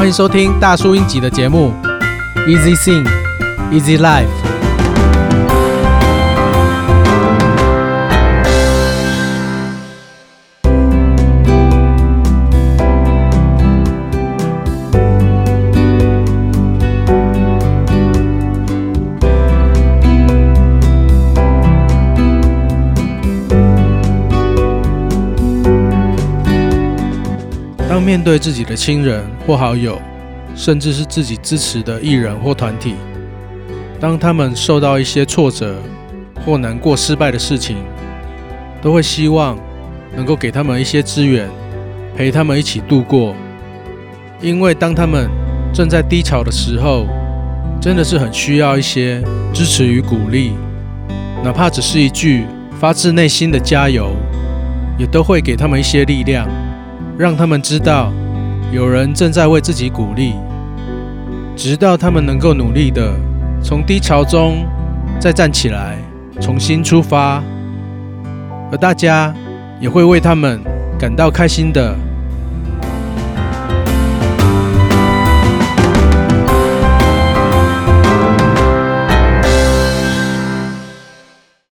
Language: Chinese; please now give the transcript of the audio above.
欢迎收听大叔英吉的节目，Easy Sing, Easy Life。面对自己的亲人或好友，甚至是自己支持的艺人或团体，当他们受到一些挫折或难过、失败的事情，都会希望能够给他们一些资源，陪他们一起度过。因为当他们正在低潮的时候，真的是很需要一些支持与鼓励，哪怕只是一句发自内心的加油，也都会给他们一些力量。让他们知道有人正在为自己鼓励，直到他们能够努力的从低潮中再站起来，重新出发，而大家也会为他们感到开心的